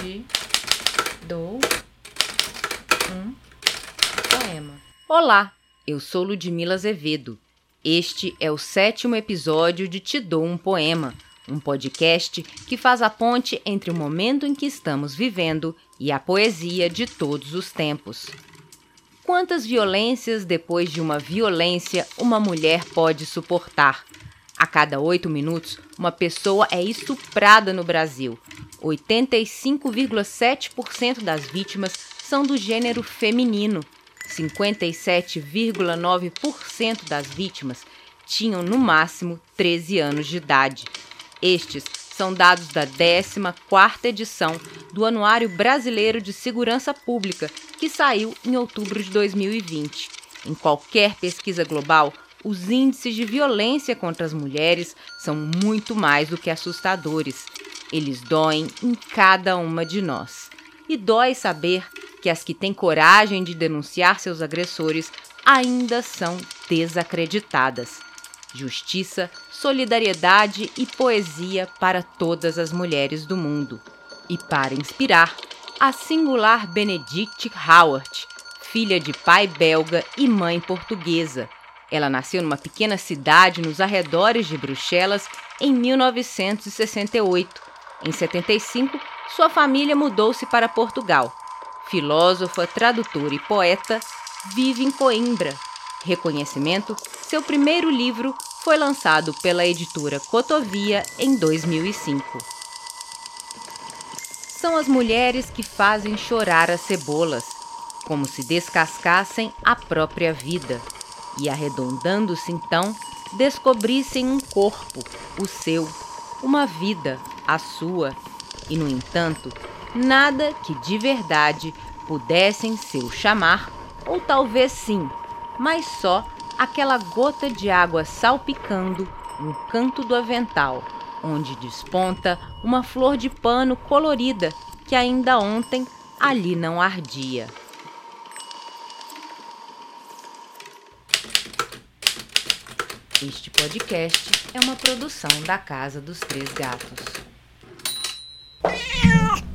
te dou um poema. Olá, eu sou Ludmila Azevedo. Este é o sétimo episódio de Te Dou um Poema, um podcast que faz a ponte entre o momento em que estamos vivendo e a poesia de todos os tempos. Quantas violências depois de uma violência uma mulher pode suportar? A cada oito minutos, uma pessoa é estuprada no Brasil. 85,7% das vítimas são do gênero feminino. 57,9% das vítimas tinham no máximo 13 anos de idade. Estes são dados da 14ª edição do Anuário Brasileiro de Segurança Pública, que saiu em outubro de 2020. Em qualquer pesquisa global, os índices de violência contra as mulheres são muito mais do que assustadores. Eles doem em cada uma de nós. E dói saber que as que têm coragem de denunciar seus agressores ainda são desacreditadas. Justiça, solidariedade e poesia para todas as mulheres do mundo. E para inspirar, a singular Benedict Howard, filha de pai belga e mãe portuguesa ela nasceu numa pequena cidade nos arredores de Bruxelas em 1968. Em 75, sua família mudou-se para Portugal. Filósofa, tradutora e poeta, vive em Coimbra. Reconhecimento, seu primeiro livro foi lançado pela editora Cotovia em 2005. São as mulheres que fazem chorar as cebolas, como se descascassem a própria vida e arredondando-se então, descobrissem um corpo, o seu, uma vida, a sua, e no entanto, nada que de verdade pudessem seu chamar, ou talvez sim, mas só aquela gota de água salpicando um canto do avental, onde desponta uma flor de pano colorida que ainda ontem ali não ardia. Este podcast é uma produção da Casa dos Três Gatos. Música